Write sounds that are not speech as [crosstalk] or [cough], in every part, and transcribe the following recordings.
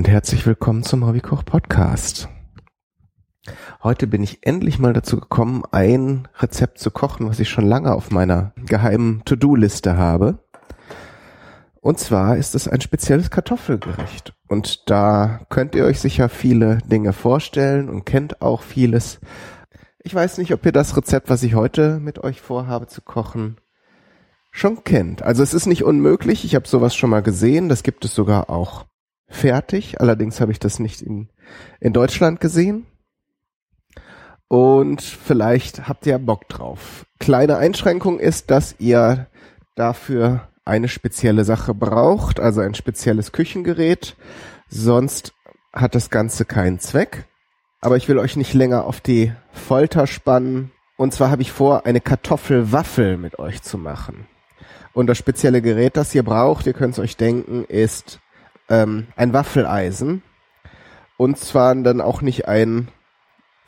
Und herzlich willkommen zum Hobbykoch Podcast. Heute bin ich endlich mal dazu gekommen, ein Rezept zu kochen, was ich schon lange auf meiner geheimen To-Do-Liste habe. Und zwar ist es ein spezielles Kartoffelgericht. Und da könnt ihr euch sicher viele Dinge vorstellen und kennt auch vieles. Ich weiß nicht, ob ihr das Rezept, was ich heute mit euch vorhabe zu kochen, schon kennt. Also es ist nicht unmöglich. Ich habe sowas schon mal gesehen. Das gibt es sogar auch fertig. Allerdings habe ich das nicht in, in Deutschland gesehen. Und vielleicht habt ihr Bock drauf. Kleine Einschränkung ist, dass ihr dafür eine spezielle Sache braucht, also ein spezielles Küchengerät. Sonst hat das Ganze keinen Zweck. Aber ich will euch nicht länger auf die Folter spannen. Und zwar habe ich vor, eine Kartoffelwaffel mit euch zu machen. Und das spezielle Gerät, das ihr braucht, ihr könnt es euch denken, ist ähm, ein Waffeleisen. Und zwar dann auch nicht ein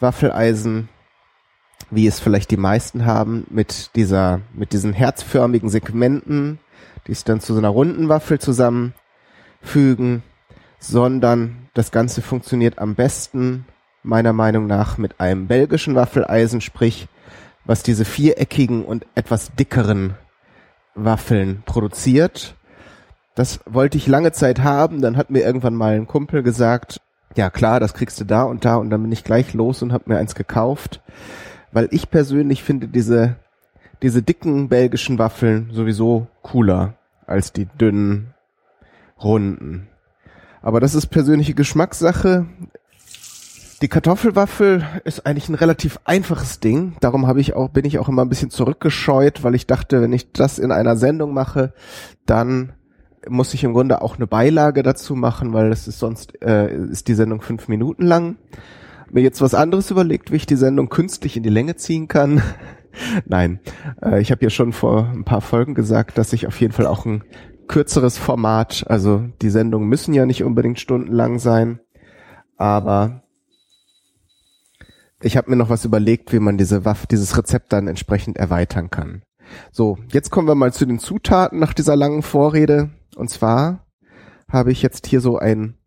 Waffeleisen, wie es vielleicht die meisten haben, mit dieser, mit diesen herzförmigen Segmenten, die es dann zu so einer runden Waffel zusammenfügen, sondern das Ganze funktioniert am besten, meiner Meinung nach, mit einem belgischen Waffeleisen, sprich, was diese viereckigen und etwas dickeren Waffeln produziert. Das wollte ich lange Zeit haben. Dann hat mir irgendwann mal ein Kumpel gesagt, ja klar, das kriegst du da und da. Und dann bin ich gleich los und habe mir eins gekauft, weil ich persönlich finde diese diese dicken belgischen Waffeln sowieso cooler als die dünnen runden. Aber das ist persönliche Geschmackssache. Die Kartoffelwaffel ist eigentlich ein relativ einfaches Ding. Darum habe ich auch, bin ich auch immer ein bisschen zurückgescheut, weil ich dachte, wenn ich das in einer Sendung mache, dann muss ich im Grunde auch eine Beilage dazu machen, weil es ist sonst äh, ist die Sendung fünf Minuten lang. Mir jetzt was anderes überlegt, wie ich die Sendung künstlich in die Länge ziehen kann. [laughs] Nein, äh, ich habe ja schon vor ein paar Folgen gesagt, dass ich auf jeden Fall auch ein kürzeres Format, also die Sendungen müssen ja nicht unbedingt stundenlang sein, aber ich habe mir noch was überlegt, wie man diese Waffe, dieses Rezept dann entsprechend erweitern kann. So, jetzt kommen wir mal zu den Zutaten nach dieser langen Vorrede. Und zwar habe ich jetzt hier so ein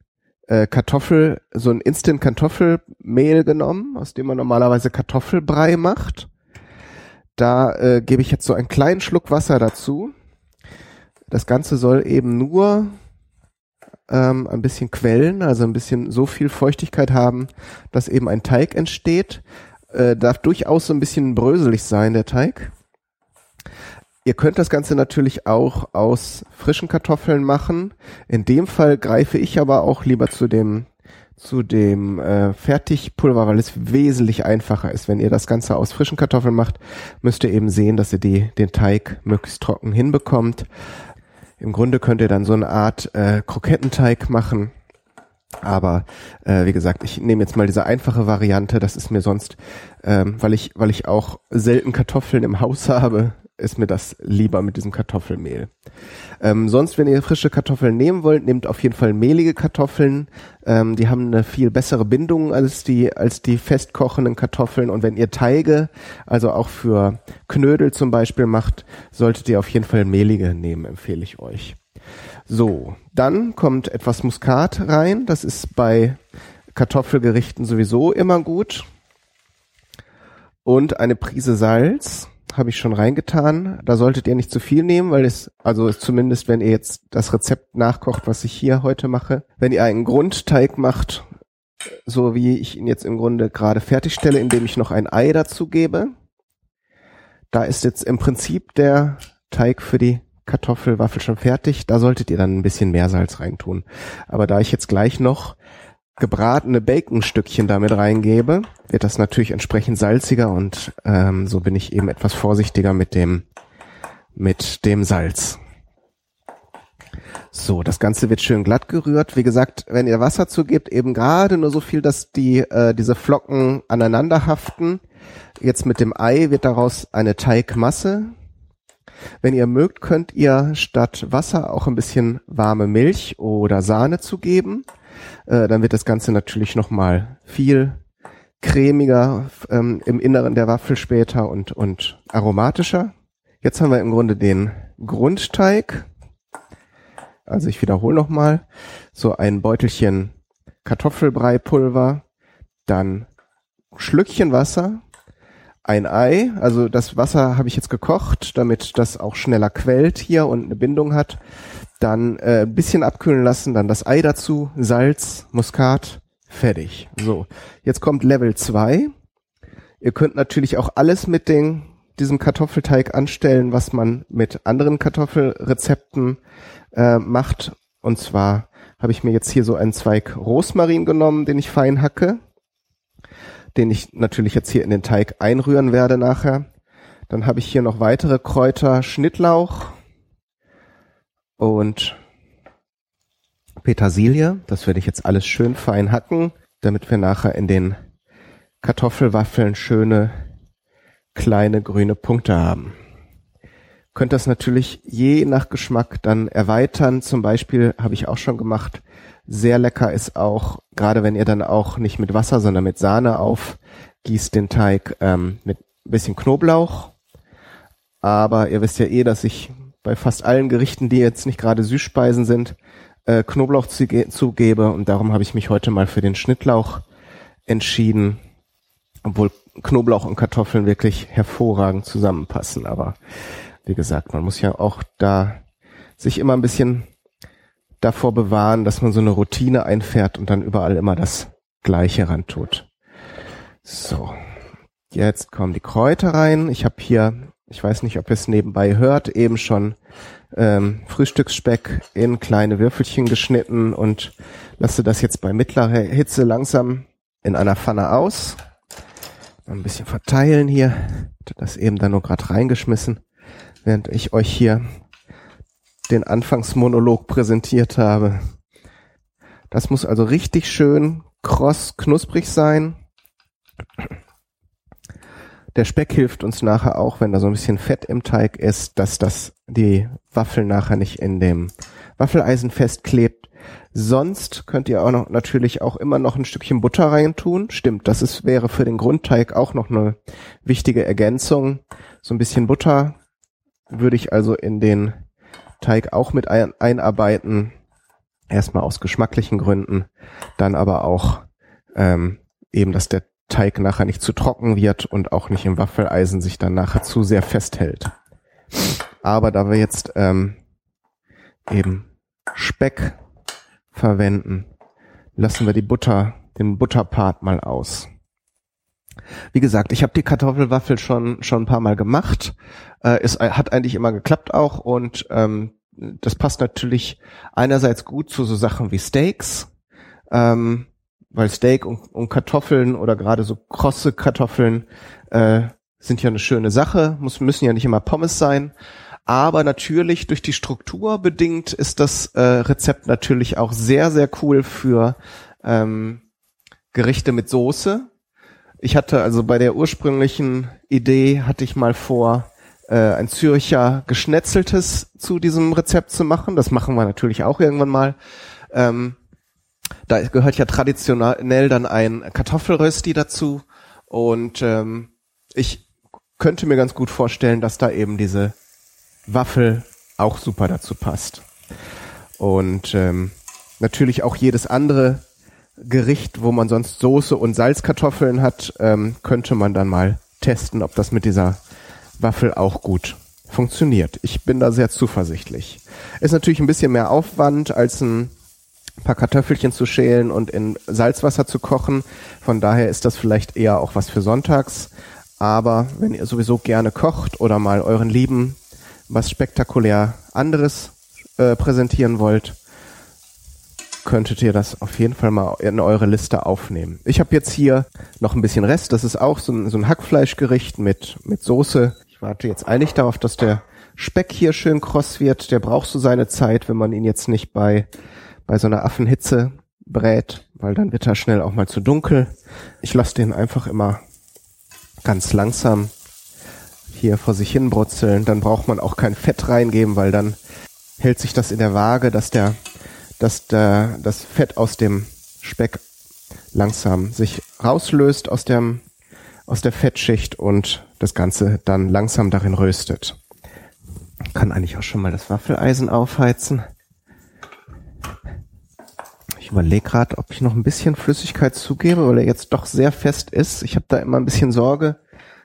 äh, Kartoffel, so ein Instant Kartoffelmehl genommen, aus dem man normalerweise Kartoffelbrei macht. Da äh, gebe ich jetzt so einen kleinen Schluck Wasser dazu. Das Ganze soll eben nur ähm, ein bisschen quellen, also ein bisschen so viel Feuchtigkeit haben, dass eben ein Teig entsteht. Äh, darf durchaus so ein bisschen bröselig sein, der Teig. Ihr könnt das Ganze natürlich auch aus frischen Kartoffeln machen. In dem Fall greife ich aber auch lieber zu dem zu dem äh, Fertigpulver, weil es wesentlich einfacher ist. Wenn ihr das Ganze aus frischen Kartoffeln macht, müsst ihr eben sehen, dass ihr die, den Teig möglichst trocken hinbekommt. Im Grunde könnt ihr dann so eine Art äh, Krokettenteig machen. Aber äh, wie gesagt, ich nehme jetzt mal diese einfache Variante. Das ist mir sonst, ähm, weil ich, weil ich auch selten Kartoffeln im Haus habe, ist mir das lieber mit diesem Kartoffelmehl. Ähm, sonst, wenn ihr frische Kartoffeln nehmen wollt, nehmt auf jeden Fall mehlige Kartoffeln. Ähm, die haben eine viel bessere Bindung als die, als die festkochenden Kartoffeln. Und wenn ihr Teige, also auch für Knödel zum Beispiel macht, solltet ihr auf jeden Fall mehlige nehmen, empfehle ich euch. So, dann kommt etwas Muskat rein. Das ist bei Kartoffelgerichten sowieso immer gut. Und eine Prise Salz habe ich schon reingetan. Da solltet ihr nicht zu viel nehmen, weil es, also zumindest wenn ihr jetzt das Rezept nachkocht, was ich hier heute mache, wenn ihr einen Grundteig macht, so wie ich ihn jetzt im Grunde gerade fertigstelle, indem ich noch ein Ei dazu gebe, da ist jetzt im Prinzip der Teig für die Kartoffelwaffel schon fertig. Da solltet ihr dann ein bisschen mehr Salz reintun. Aber da ich jetzt gleich noch gebratene Baconstückchen damit reingebe, wird das natürlich entsprechend salziger und ähm, so bin ich eben etwas vorsichtiger mit dem mit dem Salz. So, das Ganze wird schön glatt gerührt. Wie gesagt, wenn ihr Wasser zugebt, eben gerade nur so viel, dass die äh, diese Flocken aneinander haften. Jetzt mit dem Ei wird daraus eine Teigmasse. Wenn ihr mögt, könnt ihr statt Wasser auch ein bisschen warme Milch oder Sahne zugeben. Äh, dann wird das Ganze natürlich nochmal viel cremiger ähm, im Inneren der Waffel später und, und aromatischer. Jetzt haben wir im Grunde den Grundteig. Also ich wiederhole nochmal. So ein Beutelchen Kartoffelbreipulver, dann Schlückchen Wasser, ein Ei, also das Wasser habe ich jetzt gekocht, damit das auch schneller quält hier und eine Bindung hat. Dann äh, ein bisschen abkühlen lassen, dann das Ei dazu, Salz, Muskat, fertig. So, jetzt kommt Level 2. Ihr könnt natürlich auch alles mit den, diesem Kartoffelteig anstellen, was man mit anderen Kartoffelrezepten äh, macht. Und zwar habe ich mir jetzt hier so einen Zweig Rosmarin genommen, den ich fein hacke den ich natürlich jetzt hier in den Teig einrühren werde nachher. Dann habe ich hier noch weitere Kräuter, Schnittlauch und Petersilie. Das werde ich jetzt alles schön fein hacken, damit wir nachher in den Kartoffelwaffeln schöne kleine grüne Punkte haben. Könnt das natürlich je nach Geschmack dann erweitern. Zum Beispiel habe ich auch schon gemacht, sehr lecker ist auch, gerade wenn ihr dann auch nicht mit Wasser, sondern mit Sahne aufgießt den Teig ähm, mit ein bisschen Knoblauch. Aber ihr wisst ja eh, dass ich bei fast allen Gerichten, die jetzt nicht gerade Süßspeisen sind, äh, Knoblauch zugebe. Und darum habe ich mich heute mal für den Schnittlauch entschieden. Obwohl Knoblauch und Kartoffeln wirklich hervorragend zusammenpassen. Aber wie gesagt, man muss ja auch da sich immer ein bisschen davor bewahren, dass man so eine Routine einfährt und dann überall immer das Gleiche ran tut. So, jetzt kommen die Kräuter rein. Ich habe hier, ich weiß nicht, ob ihr es nebenbei hört, eben schon ähm, Frühstücksspeck in kleine Würfelchen geschnitten und lasse das jetzt bei mittlerer Hitze langsam in einer Pfanne aus. Ein bisschen verteilen hier. Das eben dann nur gerade reingeschmissen, während ich euch hier den Anfangsmonolog präsentiert habe. Das muss also richtig schön kross knusprig sein. Der Speck hilft uns nachher auch, wenn da so ein bisschen Fett im Teig ist, dass das die Waffel nachher nicht in dem Waffeleisen festklebt. Sonst könnt ihr auch noch natürlich auch immer noch ein Stückchen Butter reintun. Stimmt, das ist, wäre für den Grundteig auch noch eine wichtige Ergänzung. So ein bisschen Butter würde ich also in den Teig auch mit ein, einarbeiten. Erstmal aus geschmacklichen Gründen, dann aber auch ähm, eben, dass der Teig nachher nicht zu trocken wird und auch nicht im Waffeleisen sich dann nachher zu sehr festhält. Aber da wir jetzt ähm, eben Speck verwenden, lassen wir die Butter, den Butterpart mal aus. Wie gesagt, ich habe die Kartoffelwaffel schon schon ein paar Mal gemacht. Äh, es hat eigentlich immer geklappt auch und ähm, das passt natürlich einerseits gut zu so Sachen wie Steaks, ähm, weil Steak und, und Kartoffeln oder gerade so krosse Kartoffeln äh, sind ja eine schöne Sache, muss, müssen ja nicht immer Pommes sein. Aber natürlich durch die Struktur bedingt ist das äh, Rezept natürlich auch sehr, sehr cool für ähm, Gerichte mit Soße. Ich hatte also bei der ursprünglichen Idee hatte ich mal vor, äh, ein Zürcher Geschnetzeltes zu diesem Rezept zu machen. Das machen wir natürlich auch irgendwann mal. Ähm, da gehört ja traditionell dann ein Kartoffelrösti dazu. Und ähm, ich könnte mir ganz gut vorstellen, dass da eben diese Waffel auch super dazu passt. Und ähm, natürlich auch jedes andere Gericht, wo man sonst Soße und Salzkartoffeln hat, ähm, könnte man dann mal testen, ob das mit dieser Waffel auch gut funktioniert. Ich bin da sehr zuversichtlich. Ist natürlich ein bisschen mehr Aufwand, als ein paar Kartoffelchen zu schälen und in Salzwasser zu kochen. Von daher ist das vielleicht eher auch was für sonntags. Aber wenn ihr sowieso gerne kocht oder mal euren Lieben was spektakulär anderes äh, präsentieren wollt, könntet ihr das auf jeden Fall mal in eure Liste aufnehmen. Ich habe jetzt hier noch ein bisschen Rest. Das ist auch so ein, so ein Hackfleischgericht mit, mit Soße. Ich warte jetzt eigentlich darauf, dass der Speck hier schön kross wird. Der braucht so seine Zeit, wenn man ihn jetzt nicht bei, bei so einer Affenhitze brät, weil dann wird er schnell auch mal zu dunkel. Ich lasse den einfach immer ganz langsam hier vor sich hin brutzeln. Dann braucht man auch kein Fett reingeben, weil dann hält sich das in der Waage, dass der, dass der, das Fett aus dem Speck langsam sich rauslöst aus dem, aus der Fettschicht und das Ganze dann langsam darin röstet. Kann eigentlich auch schon mal das Waffeleisen aufheizen. Ich überlege gerade, ob ich noch ein bisschen Flüssigkeit zugebe, weil er jetzt doch sehr fest ist. Ich habe da immer ein bisschen Sorge,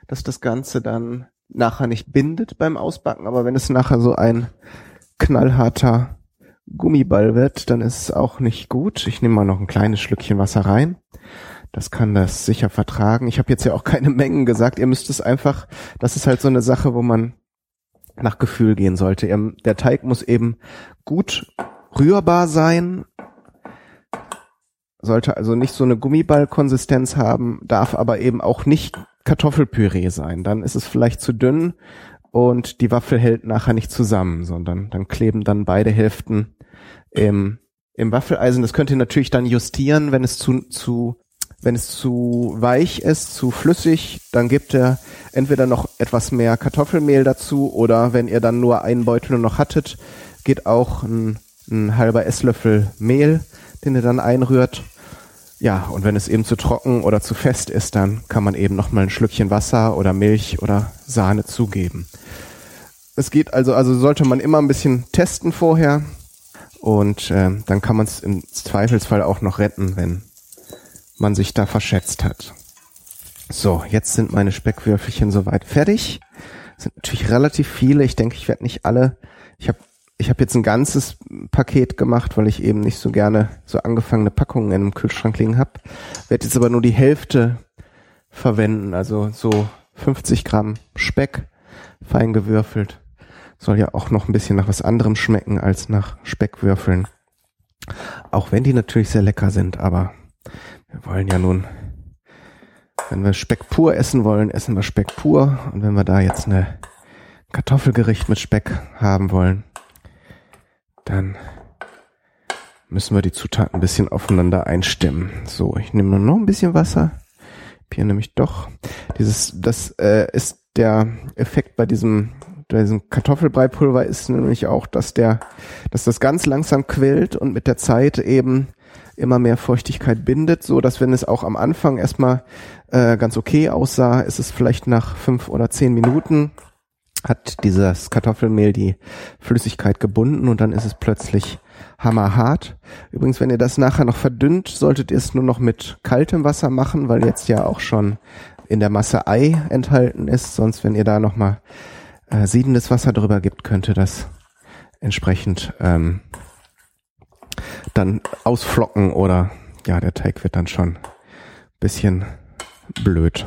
dass das Ganze dann nachher nicht bindet beim Ausbacken, aber wenn es nachher so ein knallharter Gummiball wird, dann ist es auch nicht gut. Ich nehme mal noch ein kleines Schlückchen Wasser rein. Das kann das sicher vertragen. Ich habe jetzt ja auch keine [laughs] Mengen gesagt. Ihr müsst es einfach, das ist halt so eine Sache, wo man nach Gefühl gehen sollte. Der Teig muss eben gut rührbar sein, sollte also nicht so eine Gummiballkonsistenz haben, darf aber eben auch nicht Kartoffelpüree sein. Dann ist es vielleicht zu dünn und die Waffel hält nachher nicht zusammen, sondern dann kleben dann beide Hälften im, im Waffeleisen. Das könnt ihr natürlich dann justieren, wenn es zu, zu wenn es zu weich ist, zu flüssig, dann gebt ihr entweder noch etwas mehr Kartoffelmehl dazu oder wenn ihr dann nur einen Beutel noch hattet, geht auch ein, ein halber Esslöffel Mehl, den ihr dann einrührt. Ja, und wenn es eben zu trocken oder zu fest ist, dann kann man eben noch mal ein Schlückchen Wasser oder Milch oder Sahne zugeben. Es geht also, also sollte man immer ein bisschen testen vorher und äh, dann kann man es im Zweifelsfall auch noch retten, wenn man sich da verschätzt hat. So, jetzt sind meine Speckwürfelchen soweit fertig. sind natürlich relativ viele. Ich denke, ich werde nicht alle. Ich habe ich hab jetzt ein ganzes Paket gemacht, weil ich eben nicht so gerne so angefangene Packungen in einem Kühlschrank liegen habe. Werde jetzt aber nur die Hälfte verwenden, also so 50 Gramm Speck, fein gewürfelt. Soll ja auch noch ein bisschen nach was anderem schmecken als nach Speckwürfeln. Auch wenn die natürlich sehr lecker sind, aber wir wollen ja nun, wenn wir Speck pur essen wollen, essen wir Speck pur. Und wenn wir da jetzt eine Kartoffelgericht mit Speck haben wollen, dann müssen wir die Zutaten ein bisschen aufeinander einstimmen. So, ich nehme nur noch ein bisschen Wasser. Hier nämlich doch. Dieses, das äh, ist der Effekt bei diesem, bei diesem Kartoffelbreipulver ist nämlich auch, dass der, dass das ganz langsam quillt und mit der Zeit eben immer mehr Feuchtigkeit bindet, so dass wenn es auch am Anfang erstmal äh, ganz okay aussah, ist es vielleicht nach fünf oder zehn Minuten hat dieses Kartoffelmehl die Flüssigkeit gebunden und dann ist es plötzlich hammerhart. Übrigens, wenn ihr das nachher noch verdünnt, solltet ihr es nur noch mit kaltem Wasser machen, weil jetzt ja auch schon in der Masse Ei enthalten ist. Sonst, wenn ihr da nochmal äh, siedendes Wasser drüber gibt, könnte das entsprechend ähm, dann ausflocken oder ja, der Teig wird dann schon bisschen blöd.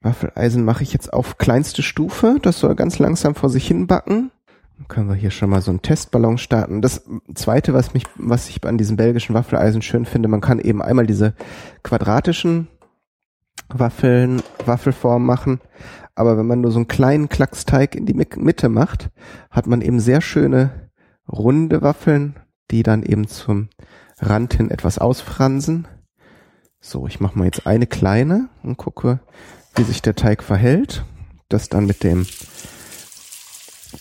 Waffeleisen mache ich jetzt auf kleinste Stufe. Das soll ganz langsam vor sich hin backen. Dann können wir hier schon mal so einen Testballon starten. Das zweite, was mich, was ich an diesem belgischen Waffeleisen schön finde, man kann eben einmal diese quadratischen Waffeln, Waffelform machen. Aber wenn man nur so einen kleinen Klacksteig in die Mitte macht, hat man eben sehr schöne runde Waffeln die dann eben zum Rand hin etwas ausfransen. So, ich mache mal jetzt eine kleine und gucke, wie sich der Teig verhält. Das dann mit dem,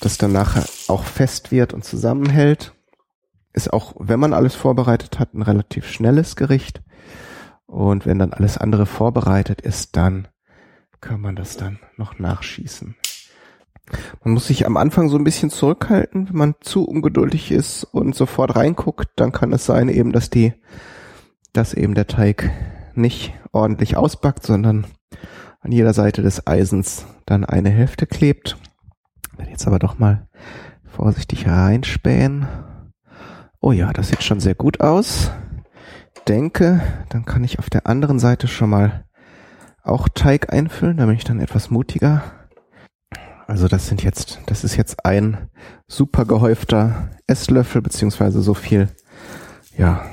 das dann nachher auch fest wird und zusammenhält. Ist auch, wenn man alles vorbereitet hat, ein relativ schnelles Gericht. Und wenn dann alles andere vorbereitet ist, dann kann man das dann noch nachschießen. Man muss sich am Anfang so ein bisschen zurückhalten, wenn man zu ungeduldig ist und sofort reinguckt, dann kann es sein eben, dass die, dass eben der Teig nicht ordentlich ausbackt, sondern an jeder Seite des Eisens dann eine Hälfte klebt. Werde jetzt aber doch mal vorsichtig reinspähen. Oh ja, das sieht schon sehr gut aus. Denke, dann kann ich auf der anderen Seite schon mal auch Teig einfüllen, da bin ich dann etwas mutiger. Also das sind jetzt, das ist jetzt ein super gehäufter Esslöffel, beziehungsweise so viel, ja,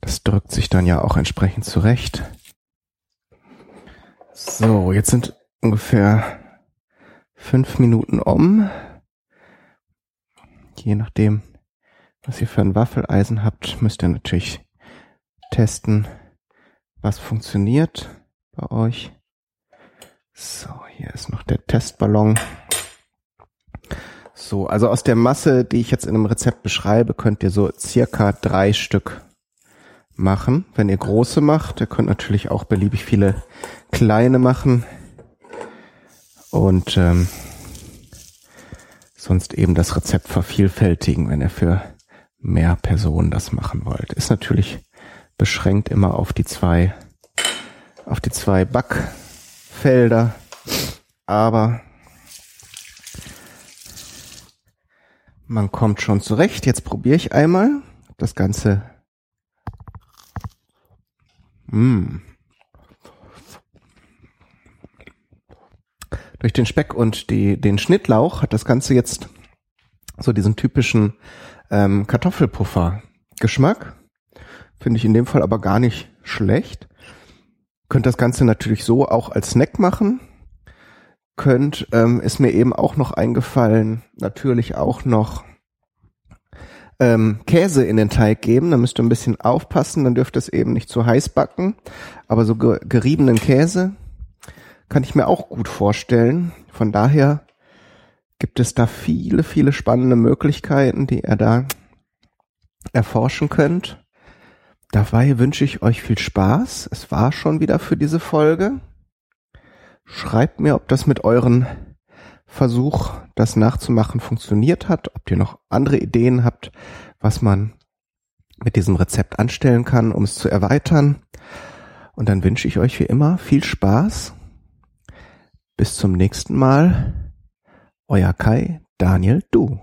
das drückt sich dann ja auch entsprechend zurecht. So, jetzt sind ungefähr fünf Minuten um. Je nachdem, was ihr für ein Waffeleisen habt, müsst ihr natürlich testen, was funktioniert bei euch. So, hier ist noch der Testballon. So, also aus der Masse, die ich jetzt in einem Rezept beschreibe, könnt ihr so circa drei Stück machen. Wenn ihr große macht, ihr könnt natürlich auch beliebig viele kleine machen. Und ähm, sonst eben das Rezept vervielfältigen, wenn ihr für mehr Personen das machen wollt. Ist natürlich beschränkt immer auf die zwei, auf die zwei Backfelder, aber man kommt schon zurecht. Jetzt probiere ich einmal das Ganze. Mm. Durch den Speck und die, den Schnittlauch hat das Ganze jetzt so diesen typischen ähm, Kartoffelpuffer-Geschmack. Finde ich in dem Fall aber gar nicht schlecht. Könnt das Ganze natürlich so auch als Snack machen. Könnt, ähm, ist mir eben auch noch eingefallen, natürlich auch noch ähm, Käse in den Teig geben. Da müsst ihr ein bisschen aufpassen, dann dürft ihr es eben nicht zu heiß backen. Aber so ge geriebenen Käse kann ich mir auch gut vorstellen. Von daher gibt es da viele, viele spannende Möglichkeiten, die ihr da erforschen könnt. Dabei wünsche ich euch viel Spaß. Es war schon wieder für diese Folge. Schreibt mir, ob das mit euren Versuch, das nachzumachen, funktioniert hat, ob ihr noch andere Ideen habt, was man mit diesem Rezept anstellen kann, um es zu erweitern. Und dann wünsche ich euch wie immer viel Spaß bis zum nächsten Mal. Euer Kai, Daniel Du.